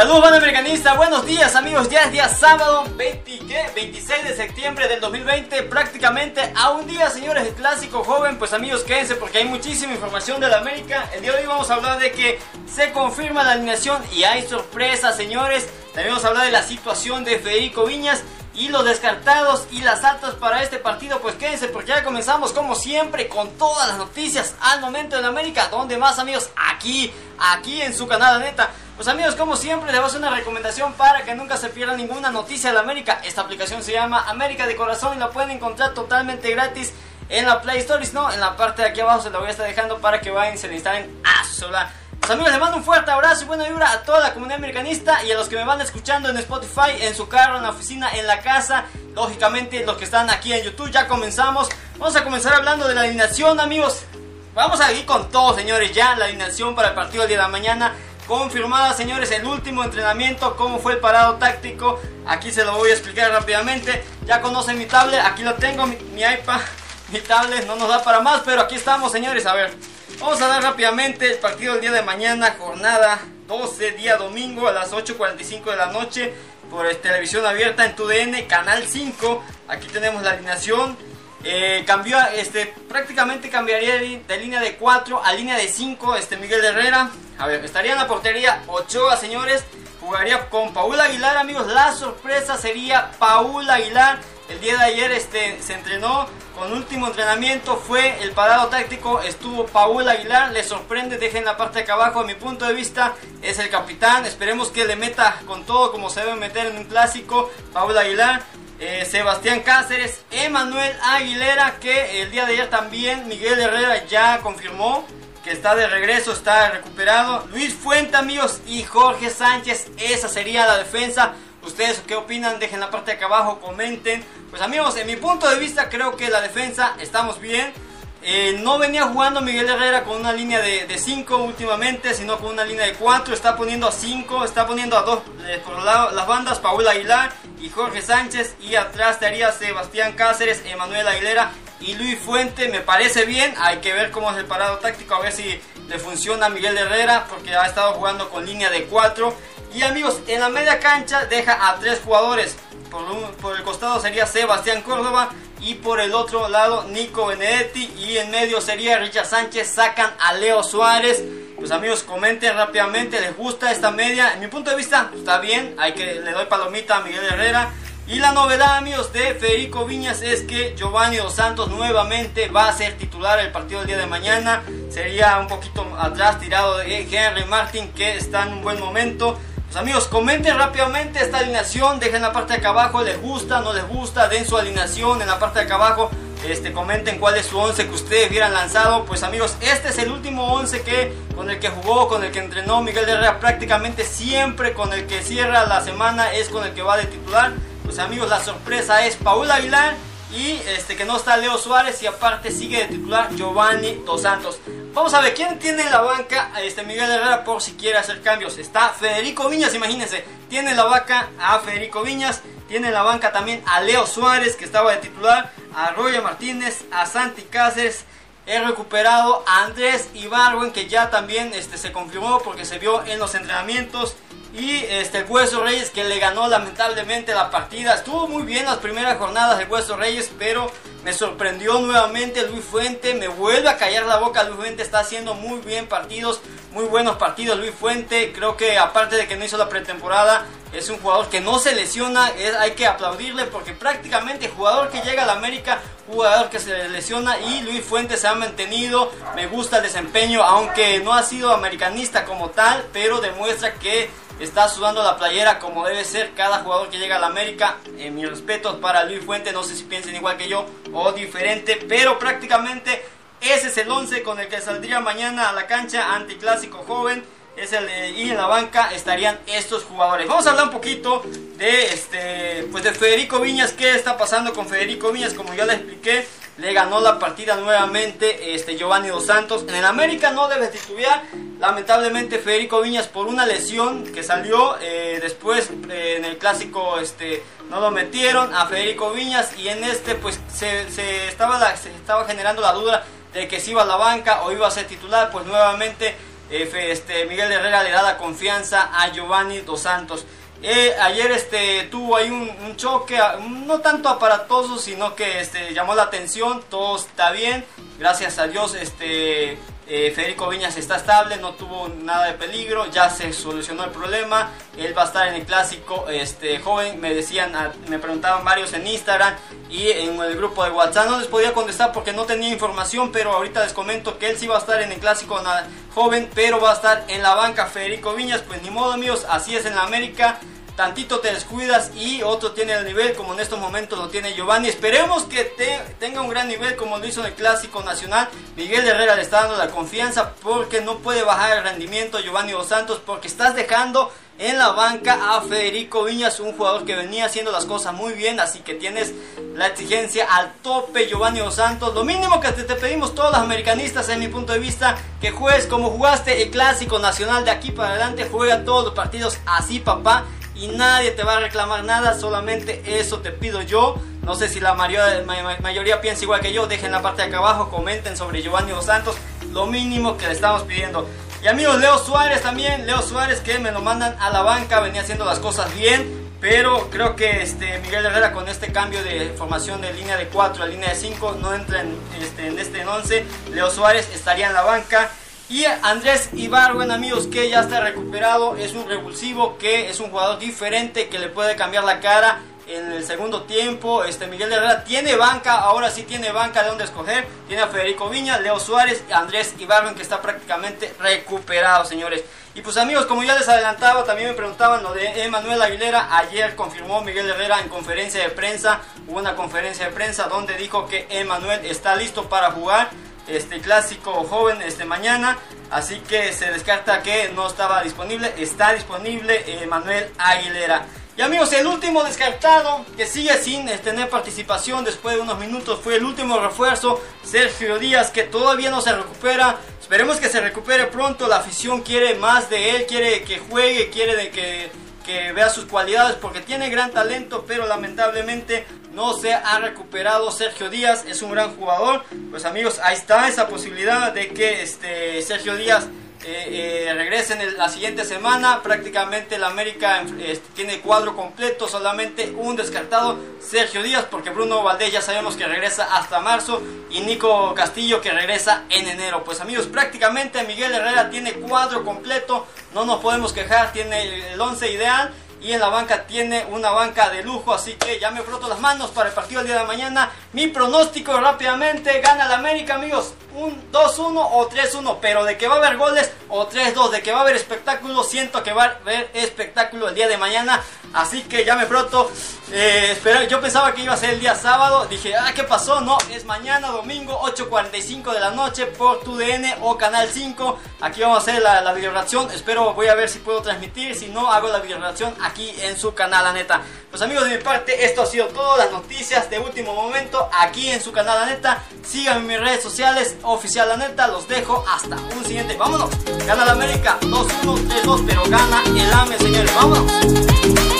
Saludos banda americanista, buenos días amigos, ya es día sábado 20, 26 de septiembre del 2020, prácticamente a un día señores el clásico joven, pues amigos quédense porque hay muchísima información de la América, el día de hoy vamos a hablar de que se confirma la alineación y hay sorpresas señores, también vamos a hablar de la situación de Federico Viñas y los descartados y las altas para este partido, pues quédense porque ya comenzamos como siempre con todas las noticias al momento en América, donde más amigos, aquí, aquí en su canal neta. Pues amigos, como siempre, les voy a hacer una recomendación para que nunca se pierda ninguna noticia de la América. Esta aplicación se llama América de Corazón y la pueden encontrar totalmente gratis en la Play Store, ¿no? En la parte de aquí abajo se la voy a estar dejando para que vayan y se la instalen a sola. Pues amigos, les mando un fuerte abrazo y buena vibra a toda la comunidad americanista y a los que me van escuchando en Spotify, en su carro, en la oficina, en la casa. Lógicamente, los que están aquí en YouTube, ya comenzamos. Vamos a comenzar hablando de la alineación, amigos. Vamos a ir con todo, señores, ya la alineación para el partido del día de la mañana. Confirmada, señores, el último entrenamiento, cómo fue el parado táctico. Aquí se lo voy a explicar rápidamente. Ya conocen mi tablet, aquí lo tengo, mi, iPad, mi tablet, no nos da para más, pero aquí estamos, señores. A ver, vamos a dar rápidamente el partido del día de mañana, jornada 12, día domingo a las 8.45 de la noche por televisión abierta en TUDN, canal 5. Aquí tenemos la alineación. Eh, cambió, este, prácticamente cambiaría de, línea de 4 a línea de 5 este Miguel Herrera. A ver, estaría en la portería Ochoa, señores. Jugaría con Paul Aguilar, amigos. La sorpresa sería Paul Aguilar. El día de ayer este, se entrenó con último entrenamiento. Fue el parado táctico. Estuvo Paul Aguilar. Le sorprende. Dejen la parte de acá abajo. A mi punto de vista es el capitán. Esperemos que le meta con todo como se debe meter en un clásico. Paul Aguilar. Eh, Sebastián Cáceres, Emanuel Aguilera, que el día de ayer también Miguel Herrera ya confirmó que está de regreso, está recuperado. Luis Fuente, amigos, y Jorge Sánchez, esa sería la defensa. ¿Ustedes qué opinan? Dejen la parte de acá abajo, comenten. Pues amigos, en mi punto de vista creo que la defensa estamos bien. Eh, no venía jugando Miguel Herrera con una línea de 5 últimamente, sino con una línea de 4. Está poniendo a 5, está poniendo a dos eh, por lado, las bandas, Paul Aguilar y Jorge Sánchez. Y atrás estaría Sebastián Cáceres, Emanuel Aguilera y Luis Fuente. Me parece bien, hay que ver cómo es el parado táctico, a ver si le funciona a Miguel Herrera, porque ha estado jugando con línea de 4. Y amigos, en la media cancha deja a tres jugadores. Por, el costado sería Sebastián Córdoba, y por el otro lado Nico Benedetti y en medio sería Richard Sánchez, sacan a Leo Suárez. Pues amigos, comenten rápidamente, ¿les gusta esta media? En mi punto de vista, está bien, hay que le doy palomita a Miguel Herrera. Y la novedad, amigos, de Federico Viñas es que Giovanni Dos Santos nuevamente va a ser titular el partido del día de mañana. Sería un poquito atrás tirado de Henry Martin, que está en un buen momento. Pues amigos, comenten rápidamente esta alineación, dejen la parte de acá abajo, les gusta, no les gusta, den su alineación en la parte de acá abajo, este, comenten cuál es su 11 que ustedes hubieran lanzado. Pues amigos, este es el último 11 que, con el que jugó, con el que entrenó Miguel Herrera, prácticamente siempre con el que cierra la semana es con el que va de titular. Pues amigos, la sorpresa es Paul Aguilar y este que no está Leo Suárez y aparte sigue de titular Giovanni Dos Santos. Vamos a ver quién tiene la banca a este Miguel Herrera por si quiere hacer cambios. Está Federico Viñas, imagínense. Tiene la banca a Federico Viñas. Tiene la banca también a Leo Suárez, que estaba de titular. A Roger Martínez, a Santi Cáceres. He recuperado a Andrés Ibarwen, que ya también este, se confirmó porque se vio en los entrenamientos. Y este, Hueso Reyes que le ganó lamentablemente la partida. Estuvo muy bien las primeras jornadas el Hueso Reyes, pero me sorprendió nuevamente Luis Fuente. Me vuelve a callar la boca. Luis Fuente está haciendo muy bien partidos, muy buenos partidos. Luis Fuente, creo que aparte de que no hizo la pretemporada, es un jugador que no se lesiona. hay que aplaudirle porque prácticamente jugador que llega a la América, jugador que se lesiona y Luis Fuente se ha mantenido. Me gusta el desempeño, aunque no ha sido americanista como tal, pero demuestra que está sudando la playera como debe ser cada jugador que llega a la América. Eh, mis respetos para Luis Fuente, no sé si piensen igual que yo o diferente, pero prácticamente ese es el 11 con el que saldría mañana a la cancha anticlásico joven. Es el y en la banca estarían estos jugadores. Vamos a hablar un poquito de este pues de Federico Viñas, qué está pasando con Federico Viñas, como ya les expliqué le ganó la partida nuevamente este Giovanni Dos Santos. En el América no debe titubear. Lamentablemente Federico Viñas por una lesión que salió eh, después eh, en el clásico este no lo metieron a Federico Viñas y en este pues se, estaba, se estaba generando la duda de que si iba a la banca o iba a ser titular, pues nuevamente este, Miguel Herrera le da la confianza a Giovanni Dos Santos. Eh, ayer este, tuvo ahí un, choque, no tanto aparatoso, sino que este, llamó la atención, todo está bien, gracias a Dios este, eh, Federico Viñas está estable, no tuvo nada de peligro, ya se solucionó el problema. Él va a estar en el clásico este, joven. Me decían, me preguntaban varios en Instagram y en el grupo de WhatsApp. No les podía contestar porque no tenía información, pero ahorita les comento que él sí va a estar en el clásico joven, pero va a estar en la banca Federico Viñas. Pues ni modo, amigos, así es en la América tantito te descuidas y otro tiene el nivel como en estos momentos lo tiene Giovanni. Esperemos que tenga un gran nivel como lo hizo en el Clásico Nacional. Miguel Herrera le está dando la confianza porque no puede bajar el rendimiento Giovanni Dos Santos porque estás dejando en la banca a Federico Viñas, un jugador que venía haciendo las cosas muy bien, así que tienes la exigencia al tope Giovanni Dos Santos. Lo mínimo que te, te pedimos todos los americanistas, en mi punto de vista, que juegues como jugaste el Clásico Nacional de aquí para adelante, juega todos los partidos así, papá y nadie te va a reclamar nada, solamente eso te pido yo. No sé si la mayoría, piensa igual que yo, dejen la parte de acá abajo, comenten sobre Giovanni Dos Santos, lo mínimo que le estamos pidiendo. Y amigos, Leo Suárez también, Leo Suárez que me lo mandan a la banca, venía haciendo las cosas bien, pero creo que este Miguel Herrera con este cambio de formación de línea de 4 a línea de 5 no entra en este, en este 11. Leo Suárez estaría en la banca. Y Andrés Ibarwen, amigos, que ya está recuperado, es un revulsivo, que es un jugador diferente, que le puede cambiar la cara en el segundo tiempo. Este Miguel Herrera tiene banca, ahora sí tiene banca de donde escoger. Tiene a Federico Viña, Leo Suárez Andrés Ibarwen, que está prácticamente recuperado, señores. Y pues amigos, como ya les adelantaba, también me preguntaban lo de Emanuel Aguilera. Ayer confirmó Miguel Herrera en conferencia de prensa, hubo una conferencia de prensa donde dijo que Emanuel está listo para jugar este clásico joven este mañana. Así que se descarta que no estaba disponible. Está disponible eh, Manuel Aguilera. Y amigos el último descartado que sigue sin eh, tener participación después de unos minutos fue el último refuerzo Sergio Díaz que todavía no se recupera. Esperemos que se recupere pronto. La afición quiere más de él quiere que juegue quiere de que que vea sus cualidades porque tiene gran talento, pero lamentablemente no se ha recuperado Sergio Díaz, es un gran jugador. Pues amigos, ahí está esa posibilidad de que este Sergio Díaz eh, eh, regresen la siguiente semana. Prácticamente el América este, tiene cuadro completo, solamente un descartado, Sergio Díaz, porque Bruno Valdés ya sabemos que regresa hasta marzo y Nico Castillo que regresa en enero. Pues amigos, prácticamente Miguel Herrera tiene cuadro completo, no nos podemos quejar, tiene el 11 ideal y en la banca tiene una banca de lujo, así que ya me froto las manos para el partido del día de mañana. Mi pronóstico rápidamente, gana el América amigos, un 2-1 o 3-1, pero de que va a haber goles o 3-2, de que va a haber espectáculo, siento que va a haber espectáculo el día de mañana, así que ya me froto. Eh, yo pensaba que iba a ser el día sábado, dije, ah, ¿qué pasó? No, es mañana domingo 8.45 de la noche por TUDN o Canal 5, aquí vamos a hacer la, la video reacción, espero, voy a ver si puedo transmitir, si no, hago la video reacción aquí en su canal, la neta. Pues amigos de mi parte, esto ha sido todo, las noticias de último momento aquí en su canal, la neta. Síganme en mis redes sociales, oficial la neta, los dejo hasta un siguiente. Vámonos, gana la América 2-1, 3-2, pero gana el AME, señores. Vámonos.